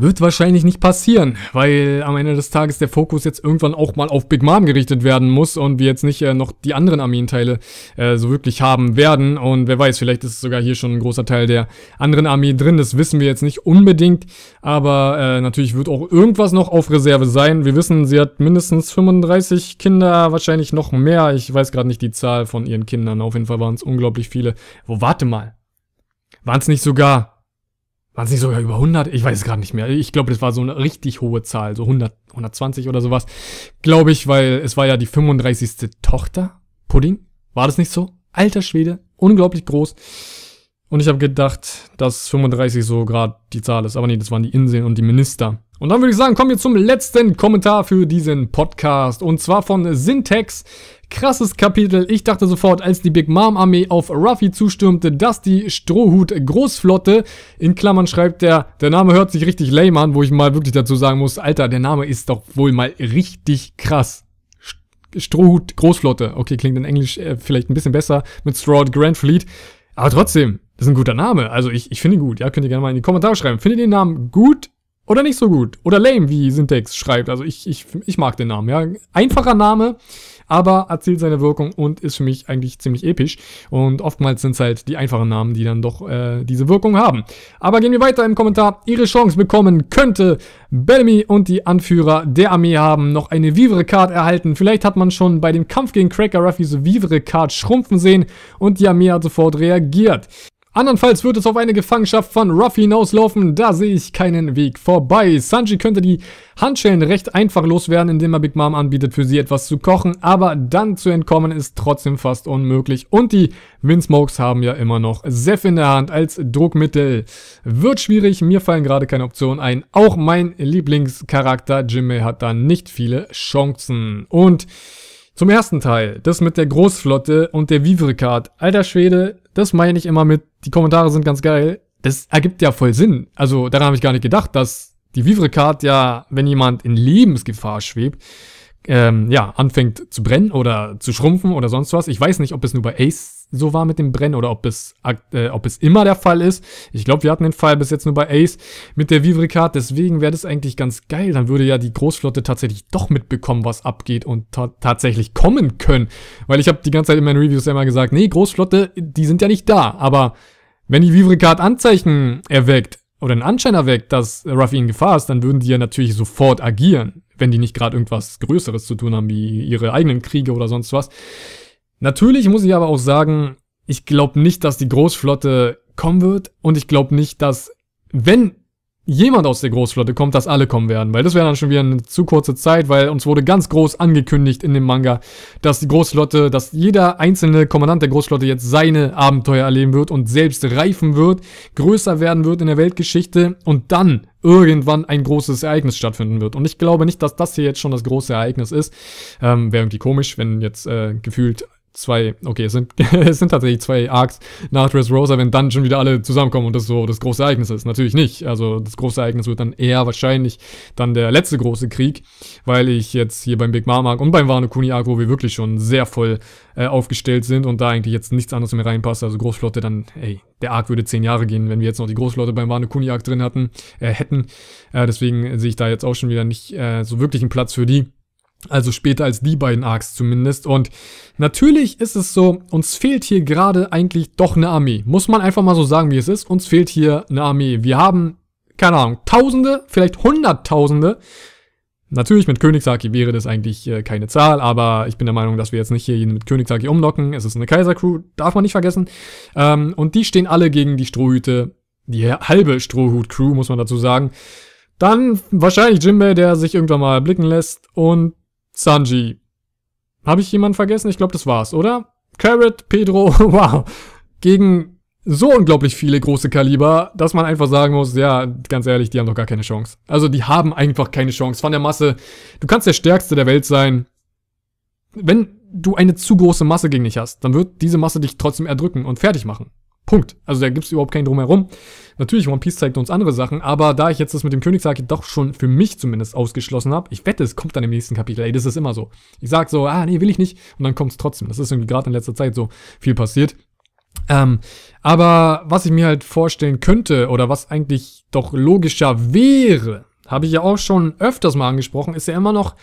Wird wahrscheinlich nicht passieren, weil am Ende des Tages der Fokus jetzt irgendwann auch mal auf Big Mom gerichtet werden muss und wir jetzt nicht äh, noch die anderen Armeenteile äh, so wirklich haben werden. Und wer weiß, vielleicht ist sogar hier schon ein großer Teil der anderen Armee drin. Das wissen wir jetzt nicht unbedingt, aber äh, natürlich wird auch irgendwas noch auf Reserve sein. Wir wissen, sie hat mindestens 35 Kinder, wahrscheinlich noch mehr. Ich weiß gerade nicht die Zahl von ihren Kindern. Auf jeden Fall waren es unglaublich viele. Wo, warte mal. Waren es nicht sogar waren es nicht sogar über 100? Ich weiß es gerade nicht mehr. Ich glaube, das war so eine richtig hohe Zahl, so 100, 120 oder sowas. Glaube ich, weil es war ja die 35. Tochter. Pudding? War das nicht so? Alter Schwede, unglaublich groß. Und ich habe gedacht, dass 35 so gerade die Zahl ist. Aber nee, das waren die Inseln und die Minister. Und dann würde ich sagen, kommen wir zum letzten Kommentar für diesen Podcast. Und zwar von Syntax. Krasses Kapitel. Ich dachte sofort, als die Big Mom Armee auf Ruffy zustürmte, dass die Strohhut Großflotte, in Klammern schreibt der, der Name hört sich richtig lame an, wo ich mal wirklich dazu sagen muss, Alter, der Name ist doch wohl mal richtig krass. Strohhut Großflotte. Okay, klingt in Englisch äh, vielleicht ein bisschen besser mit Straw Grand Fleet. Aber trotzdem, das ist ein guter Name. Also ich, ich finde ihn gut. Ja, könnt ihr gerne mal in die Kommentare schreiben. Findet ihr den Namen gut oder nicht so gut. Oder lame, wie Syntax schreibt. Also ich, ich, ich mag den Namen, ja. Einfacher Name, aber erzielt seine Wirkung und ist für mich eigentlich ziemlich episch. Und oftmals sind es halt die einfachen Namen, die dann doch äh, diese Wirkung haben. Aber gehen wir weiter im Kommentar. Ihre Chance bekommen könnte Bellamy und die Anführer der Armee haben noch eine Vivre-Card erhalten. Vielleicht hat man schon bei dem Kampf gegen Cracker Ruffy so Vivre-Card schrumpfen sehen und die Armee hat sofort reagiert. Andernfalls wird es auf eine Gefangenschaft von Ruffy hinauslaufen, da sehe ich keinen Weg vorbei. Sanji könnte die Handschellen recht einfach loswerden, indem er Big Mom anbietet, für sie etwas zu kochen, aber dann zu entkommen ist trotzdem fast unmöglich. Und die Windsmokes haben ja immer noch Seth in der Hand als Druckmittel. Wird schwierig, mir fallen gerade keine Optionen ein. Auch mein Lieblingscharakter Jimmy hat da nicht viele Chancen. Und zum ersten Teil, das mit der Großflotte und der Vivre-Card. Alter Schwede, das meine ich immer mit, die Kommentare sind ganz geil. Das ergibt ja voll Sinn. Also daran habe ich gar nicht gedacht, dass die Vivre-Card ja, wenn jemand in Lebensgefahr schwebt, ähm, ja, anfängt zu brennen oder zu schrumpfen oder sonst was. Ich weiß nicht, ob es nur bei Ace so war mit dem Brennen oder ob es, äh, ob es immer der Fall ist. Ich glaube, wir hatten den Fall bis jetzt nur bei Ace mit der Vivre-Card. Deswegen wäre das eigentlich ganz geil. Dann würde ja die Großflotte tatsächlich doch mitbekommen, was abgeht und ta tatsächlich kommen können. Weil ich habe die ganze Zeit in meinen Reviews immer gesagt, nee, Großflotte, die sind ja nicht da. Aber wenn die Vivre-Card Anzeichen erweckt oder einen Anschein erweckt, dass Ruffy in Gefahr ist, dann würden die ja natürlich sofort agieren. Wenn die nicht gerade irgendwas Größeres zu tun haben, wie ihre eigenen Kriege oder sonst was. Natürlich muss ich aber auch sagen, ich glaube nicht, dass die Großflotte kommen wird und ich glaube nicht, dass, wenn jemand aus der Großflotte kommt, dass alle kommen werden, weil das wäre dann schon wieder eine zu kurze Zeit, weil uns wurde ganz groß angekündigt in dem Manga, dass die Großflotte, dass jeder einzelne Kommandant der Großflotte jetzt seine Abenteuer erleben wird und selbst reifen wird, größer werden wird in der Weltgeschichte und dann irgendwann ein großes Ereignis stattfinden wird. Und ich glaube nicht, dass das hier jetzt schon das große Ereignis ist. Ähm, wäre irgendwie komisch, wenn jetzt äh, gefühlt zwei, okay, es sind, es sind tatsächlich zwei Arcs nach Dressrosa, wenn dann schon wieder alle zusammenkommen und das so das große Ereignis ist. Natürlich nicht. Also das große Ereignis wird dann eher wahrscheinlich dann der letzte große Krieg, weil ich jetzt hier beim Big Mom Arc und beim Wano Kuni Arc, wo wir wirklich schon sehr voll äh, aufgestellt sind und da eigentlich jetzt nichts anderes mehr reinpasst, also Großflotte dann, ey, der Arc würde zehn Jahre gehen, wenn wir jetzt noch die Großflotte beim Wano Kuni Arc drin hatten, äh, hätten. Äh, deswegen sehe ich da jetzt auch schon wieder nicht äh, so wirklich einen Platz für die. Also später als die beiden Arcs zumindest. Und natürlich ist es so, uns fehlt hier gerade eigentlich doch eine Armee. Muss man einfach mal so sagen, wie es ist. Uns fehlt hier eine Armee. Wir haben, keine Ahnung, Tausende, vielleicht Hunderttausende. Natürlich mit Königssaki wäre das eigentlich äh, keine Zahl, aber ich bin der Meinung, dass wir jetzt nicht hier jeden mit Königssaki umlocken. Es ist eine Kaisercrew, darf man nicht vergessen. Ähm, und die stehen alle gegen die Strohhüte. Die halbe Strohhut-Crew, muss man dazu sagen. Dann wahrscheinlich Jimbei, der sich irgendwann mal blicken lässt. Und Sanji. Habe ich jemanden vergessen? Ich glaube, das war's, oder? Carrot, Pedro, wow. Gegen so unglaublich viele große Kaliber, dass man einfach sagen muss, ja, ganz ehrlich, die haben doch gar keine Chance. Also die haben einfach keine Chance. Von der Masse, du kannst der Stärkste der Welt sein. Wenn du eine zu große Masse gegen dich hast, dann wird diese Masse dich trotzdem erdrücken und fertig machen. Punkt. Also da gibt es überhaupt keinen Drumherum. Natürlich, One Piece zeigt uns andere Sachen, aber da ich jetzt das mit dem Königshaki doch schon für mich zumindest ausgeschlossen habe, ich wette, es kommt dann im nächsten Kapitel. Ey, das ist immer so. Ich sag so, ah, nee, will ich nicht. Und dann kommt es trotzdem. Das ist irgendwie gerade in letzter Zeit so viel passiert. Ähm, aber was ich mir halt vorstellen könnte oder was eigentlich doch logischer wäre, habe ich ja auch schon öfters mal angesprochen, ist ja immer noch,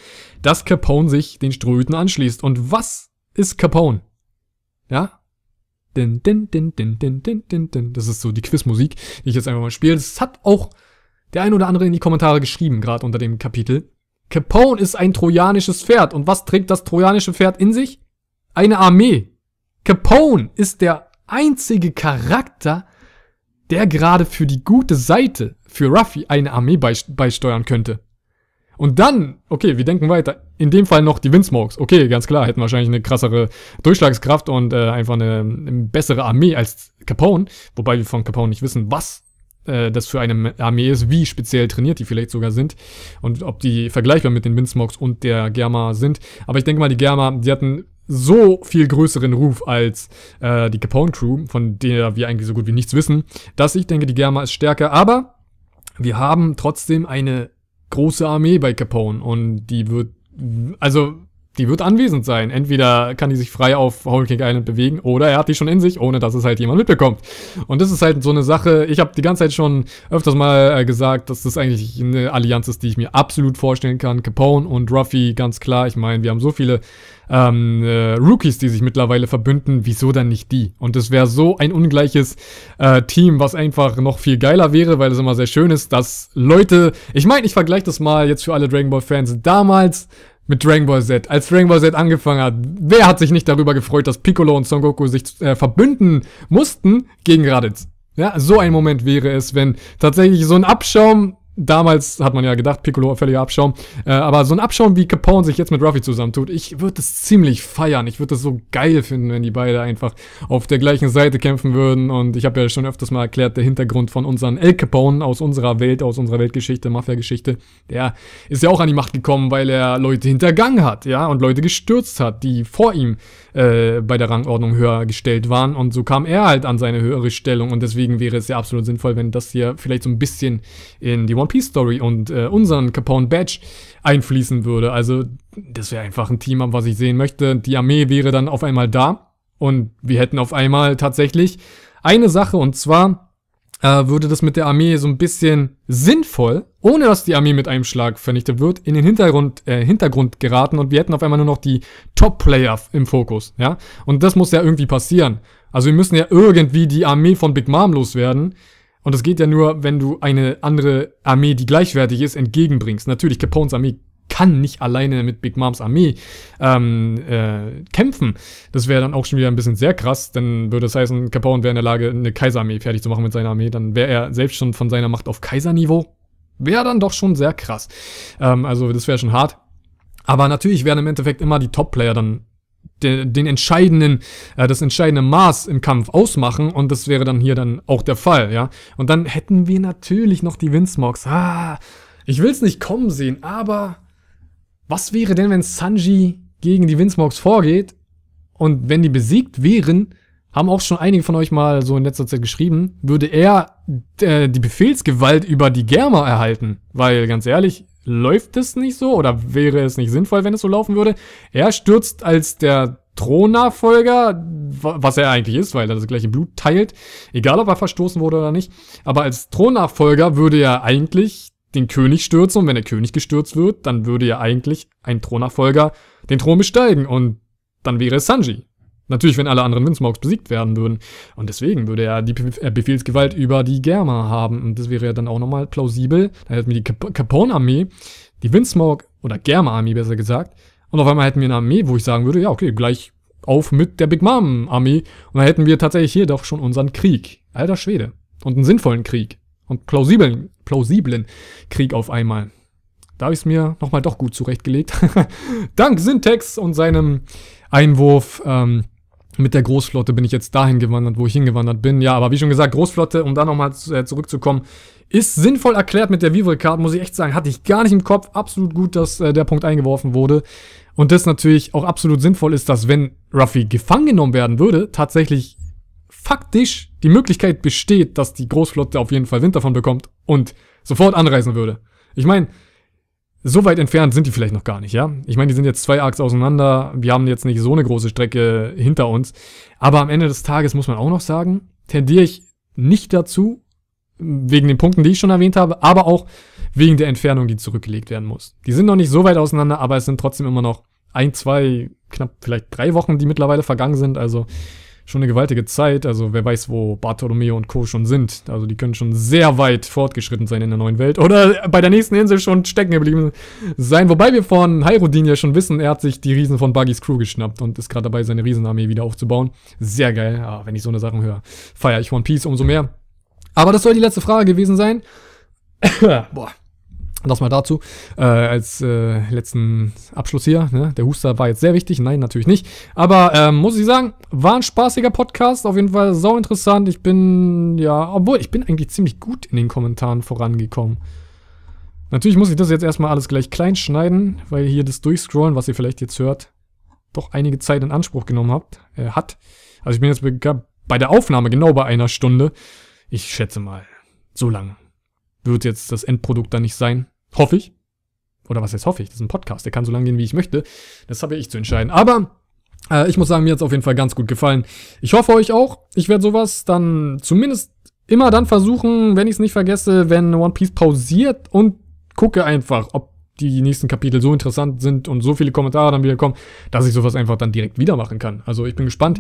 dass Capone sich den Strohhüten anschließt. Und was ist Capone? Ja, Din, din, din, din, din, din, din, din. Das ist so die Quizmusik, die ich jetzt einfach mal spiele. Das hat auch der ein oder andere in die Kommentare geschrieben, gerade unter dem Kapitel. Capone ist ein trojanisches Pferd. Und was trägt das trojanische Pferd in sich? Eine Armee. Capone ist der einzige Charakter, der gerade für die gute Seite, für Ruffy, eine Armee beisteuern könnte. Und dann, okay, wir denken weiter. In dem Fall noch die Windsmokes. Okay, ganz klar, hätten wahrscheinlich eine krassere Durchschlagskraft und äh, einfach eine, eine bessere Armee als Capone. Wobei wir von Capone nicht wissen, was äh, das für eine Armee ist, wie speziell trainiert die vielleicht sogar sind und ob die vergleichbar mit den Windsmokes und der Germa sind. Aber ich denke mal, die Germa, die hatten so viel größeren Ruf als äh, die Capone Crew, von der wir eigentlich so gut wie nichts wissen, dass ich denke, die Germa ist stärker. Aber wir haben trotzdem eine große Armee bei Capone und die wird, also die wird anwesend sein. Entweder kann die sich frei auf Whole Cake Island bewegen oder er hat die schon in sich, ohne dass es halt jemand mitbekommt. Und das ist halt so eine Sache, ich habe die ganze Zeit schon öfters mal äh, gesagt, dass das eigentlich eine Allianz ist, die ich mir absolut vorstellen kann. Capone und Ruffy, ganz klar. Ich meine, wir haben so viele ähm, äh, Rookies, die sich mittlerweile verbünden, wieso dann nicht die? Und es wäre so ein ungleiches äh, Team, was einfach noch viel geiler wäre, weil es immer sehr schön ist, dass Leute, ich meine, ich vergleiche das mal jetzt für alle Dragon Ball Fans, damals mit Dragon Ball Z. Als Dragon Ball Z angefangen hat, wer hat sich nicht darüber gefreut, dass Piccolo und Son Goku sich äh, verbünden mussten gegen Raditz? Ja, so ein Moment wäre es, wenn tatsächlich so ein Abschaum Damals hat man ja gedacht, Piccolo völliger Abschaum. Äh, aber so ein Abschaum wie Capone sich jetzt mit Ruffy zusammentut, ich würde das ziemlich feiern. Ich würde das so geil finden, wenn die beide einfach auf der gleichen Seite kämpfen würden. Und ich habe ja schon öfters mal erklärt, der Hintergrund von unseren El Capone aus unserer Welt, aus unserer Weltgeschichte, Mafia-Geschichte, der ist ja auch an die Macht gekommen, weil er Leute hintergangen hat, ja, und Leute gestürzt hat, die vor ihm äh, bei der Rangordnung höher gestellt waren. Und so kam er halt an seine höhere Stellung. Und deswegen wäre es ja absolut sinnvoll, wenn das hier vielleicht so ein bisschen in die One Piece Story und äh, unseren Capone Badge einfließen würde. Also, das wäre einfach ein Team, was ich sehen möchte. Die Armee wäre dann auf einmal da. Und wir hätten auf einmal tatsächlich eine Sache und zwar äh, würde das mit der Armee so ein bisschen sinnvoll, ohne dass die Armee mit einem Schlag vernichtet wird, in den Hintergrund, äh, Hintergrund geraten und wir hätten auf einmal nur noch die Top-Player im Fokus, ja. Und das muss ja irgendwie passieren. Also wir müssen ja irgendwie die Armee von Big Mom loswerden. Und das geht ja nur, wenn du eine andere Armee, die gleichwertig ist, entgegenbringst. Natürlich, Capones Armee kann nicht alleine mit Big Moms Armee ähm, äh, kämpfen. Das wäre dann auch schon wieder ein bisschen sehr krass. Dann würde es heißen, Capone wäre in der Lage, eine Kaiserarmee fertig zu machen mit seiner Armee. Dann wäre er selbst schon von seiner Macht auf Kaiserniveau. Wäre dann doch schon sehr krass. Ähm, also das wäre schon hart. Aber natürlich werden im Endeffekt immer die Top-Player dann den, den entscheidenden, äh, das entscheidende Maß im Kampf ausmachen und das wäre dann hier dann auch der Fall, ja. Und dann hätten wir natürlich noch die Windsmogs. Ah, ich will es nicht kommen sehen, aber was wäre denn, wenn Sanji gegen die Windsmogs vorgeht und wenn die besiegt wären, haben auch schon einige von euch mal so in letzter Zeit geschrieben, würde er äh, die Befehlsgewalt über die Germa erhalten. Weil ganz ehrlich, läuft es nicht so oder wäre es nicht sinnvoll, wenn es so laufen würde? Er stürzt als der Thronnachfolger, was er eigentlich ist, weil er das gleiche Blut teilt, egal ob er verstoßen wurde oder nicht. Aber als Thronnachfolger würde er eigentlich den König stürzen und wenn der König gestürzt wird, dann würde ja eigentlich ein Thronachfolger den Thron besteigen und dann wäre es Sanji. Natürlich, wenn alle anderen Windsmogs besiegt werden würden. Und deswegen würde er die äh, Befehlsgewalt über die Germa haben. Und das wäre ja dann auch nochmal plausibel. Da hätten wir die Capone-Armee, die Windsmog oder Germa-Armee besser gesagt. Und auf einmal hätten wir eine Armee, wo ich sagen würde, ja, okay, gleich auf mit der Big Mom-Armee. Und dann hätten wir tatsächlich hier doch schon unseren Krieg. Alter Schwede. Und einen sinnvollen Krieg und plausiblen, plausiblen Krieg auf einmal. Da habe ich es mir nochmal doch gut zurechtgelegt. Dank Syntax und seinem Einwurf ähm, mit der Großflotte bin ich jetzt dahin gewandert, wo ich hingewandert bin. Ja, aber wie schon gesagt, Großflotte, um da nochmal äh, zurückzukommen, ist sinnvoll erklärt mit der Vivre-Card, muss ich echt sagen. Hatte ich gar nicht im Kopf. Absolut gut, dass äh, der Punkt eingeworfen wurde. Und das natürlich auch absolut sinnvoll ist, dass wenn Ruffy gefangen genommen werden würde, tatsächlich faktisch die Möglichkeit besteht, dass die Großflotte auf jeden Fall Wind davon bekommt und sofort anreisen würde. Ich meine, so weit entfernt sind die vielleicht noch gar nicht, ja? Ich meine, die sind jetzt zwei Arcs auseinander, wir haben jetzt nicht so eine große Strecke hinter uns, aber am Ende des Tages muss man auch noch sagen, tendiere ich nicht dazu, wegen den Punkten, die ich schon erwähnt habe, aber auch wegen der Entfernung, die zurückgelegt werden muss. Die sind noch nicht so weit auseinander, aber es sind trotzdem immer noch ein, zwei, knapp vielleicht drei Wochen, die mittlerweile vergangen sind, also schon eine gewaltige Zeit. Also wer weiß, wo Bartolomeo und Co. schon sind. Also die können schon sehr weit fortgeschritten sein in der neuen Welt. Oder bei der nächsten Insel schon stecken geblieben sein. Wobei wir von Hyrudin ja schon wissen, er hat sich die Riesen von Buggys Crew geschnappt und ist gerade dabei, seine Riesenarmee wieder aufzubauen. Sehr geil. Ja, wenn ich so eine Sachen höre, feiere ich One Piece umso mehr. Aber das soll die letzte Frage gewesen sein. Boah. Das mal dazu, äh, als äh, letzten Abschluss hier. Ne? Der Huster war jetzt sehr wichtig. Nein, natürlich nicht. Aber ähm, muss ich sagen, war ein spaßiger Podcast. Auf jeden Fall sau interessant. Ich bin, ja, obwohl, ich bin eigentlich ziemlich gut in den Kommentaren vorangekommen. Natürlich muss ich das jetzt erstmal alles gleich klein schneiden, weil hier das Durchscrollen, was ihr vielleicht jetzt hört, doch einige Zeit in Anspruch genommen habt, äh, hat. Also ich bin jetzt bei der Aufnahme genau bei einer Stunde. Ich schätze mal, so lang wird jetzt das Endprodukt dann nicht sein. Hoffe ich. Oder was heißt hoffe ich? Das ist ein Podcast, der kann so lange gehen, wie ich möchte. Das habe ich zu entscheiden. Aber äh, ich muss sagen, mir hat es auf jeden Fall ganz gut gefallen. Ich hoffe euch auch. Ich werde sowas dann zumindest immer dann versuchen, wenn ich es nicht vergesse, wenn One Piece pausiert und gucke einfach, ob die nächsten Kapitel so interessant sind und so viele Kommentare dann wieder kommen, dass ich sowas einfach dann direkt wieder machen kann. Also ich bin gespannt.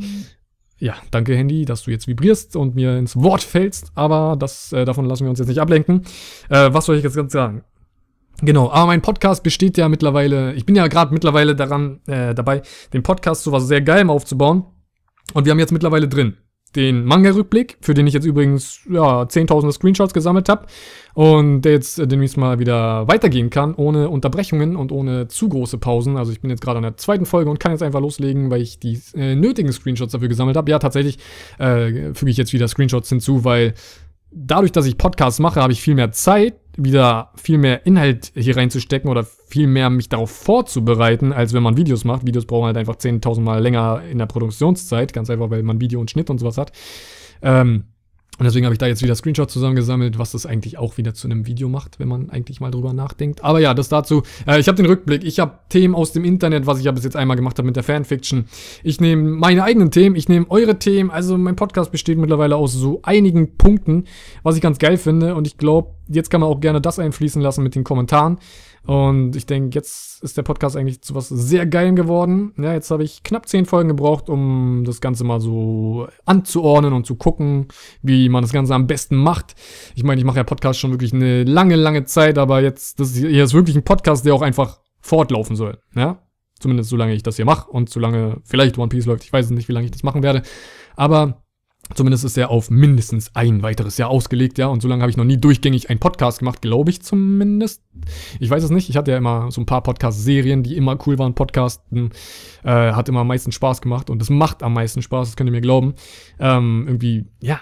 Ja, danke Handy, dass du jetzt vibrierst und mir ins Wort fällst, aber das, äh, davon lassen wir uns jetzt nicht ablenken. Äh, was soll ich jetzt ganz sagen? Genau, aber mein Podcast besteht ja mittlerweile, ich bin ja gerade mittlerweile daran äh, dabei, den Podcast so was sehr Geilem aufzubauen. Und wir haben jetzt mittlerweile drin den Manga-Rückblick, für den ich jetzt übrigens ja, zehntausende Screenshots gesammelt habe und der jetzt äh, demnächst mal wieder weitergehen kann, ohne Unterbrechungen und ohne zu große Pausen. Also ich bin jetzt gerade an der zweiten Folge und kann jetzt einfach loslegen, weil ich die äh, nötigen Screenshots dafür gesammelt habe. Ja, tatsächlich äh, füge ich jetzt wieder Screenshots hinzu, weil dadurch, dass ich Podcasts mache, habe ich viel mehr Zeit, wieder viel mehr Inhalt hier reinzustecken oder viel mehr mich darauf vorzubereiten, als wenn man Videos macht. Videos brauchen halt einfach 10.000 Mal länger in der Produktionszeit, ganz einfach, weil man Video und Schnitt und sowas hat. Ähm, und deswegen habe ich da jetzt wieder Screenshots zusammengesammelt, was das eigentlich auch wieder zu einem Video macht, wenn man eigentlich mal drüber nachdenkt. Aber ja, das dazu. Äh, ich habe den Rückblick. Ich habe Themen aus dem Internet, was ich ja bis jetzt einmal gemacht habe mit der Fanfiction. Ich nehme meine eigenen Themen, ich nehme eure Themen. Also mein Podcast besteht mittlerweile aus so einigen Punkten, was ich ganz geil finde. Und ich glaube, jetzt kann man auch gerne das einfließen lassen mit den Kommentaren. Und ich denke, jetzt ist der Podcast eigentlich zu was sehr Geilem geworden. Ja, jetzt habe ich knapp zehn Folgen gebraucht, um das Ganze mal so anzuordnen und zu gucken, wie man das Ganze am besten macht. Ich meine, ich mache ja Podcast schon wirklich eine lange, lange Zeit, aber jetzt, das hier ist wirklich ein Podcast, der auch einfach fortlaufen soll. Ja, zumindest solange ich das hier mache und solange vielleicht One Piece läuft. Ich weiß nicht, wie lange ich das machen werde. Aber Zumindest ist er auf mindestens ein weiteres Jahr ausgelegt, ja. Und so lange habe ich noch nie durchgängig einen Podcast gemacht, glaube ich zumindest. Ich weiß es nicht. Ich hatte ja immer so ein paar Podcast-Serien, die immer cool waren. Podcasten äh, hat immer am meisten Spaß gemacht und es macht am meisten Spaß, das könnt ihr mir glauben. Ähm, irgendwie, ja,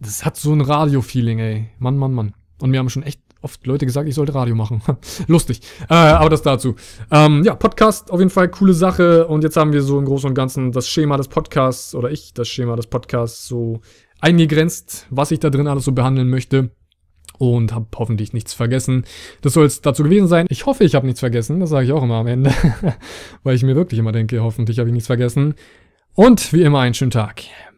das hat so ein Radio-Feeling, ey. Mann, Mann, Mann. Und wir haben schon echt oft Leute gesagt, ich sollte Radio machen. Lustig. Äh, aber das dazu. Ähm, ja, Podcast auf jeden Fall coole Sache. Und jetzt haben wir so im Großen und Ganzen das Schema des Podcasts oder ich das Schema des Podcasts so eingegrenzt, was ich da drin alles so behandeln möchte. Und habe hoffentlich nichts vergessen. Das soll es dazu gewesen sein. Ich hoffe, ich habe nichts vergessen. Das sage ich auch immer am Ende. Weil ich mir wirklich immer denke, hoffentlich habe ich nichts vergessen. Und wie immer einen schönen Tag.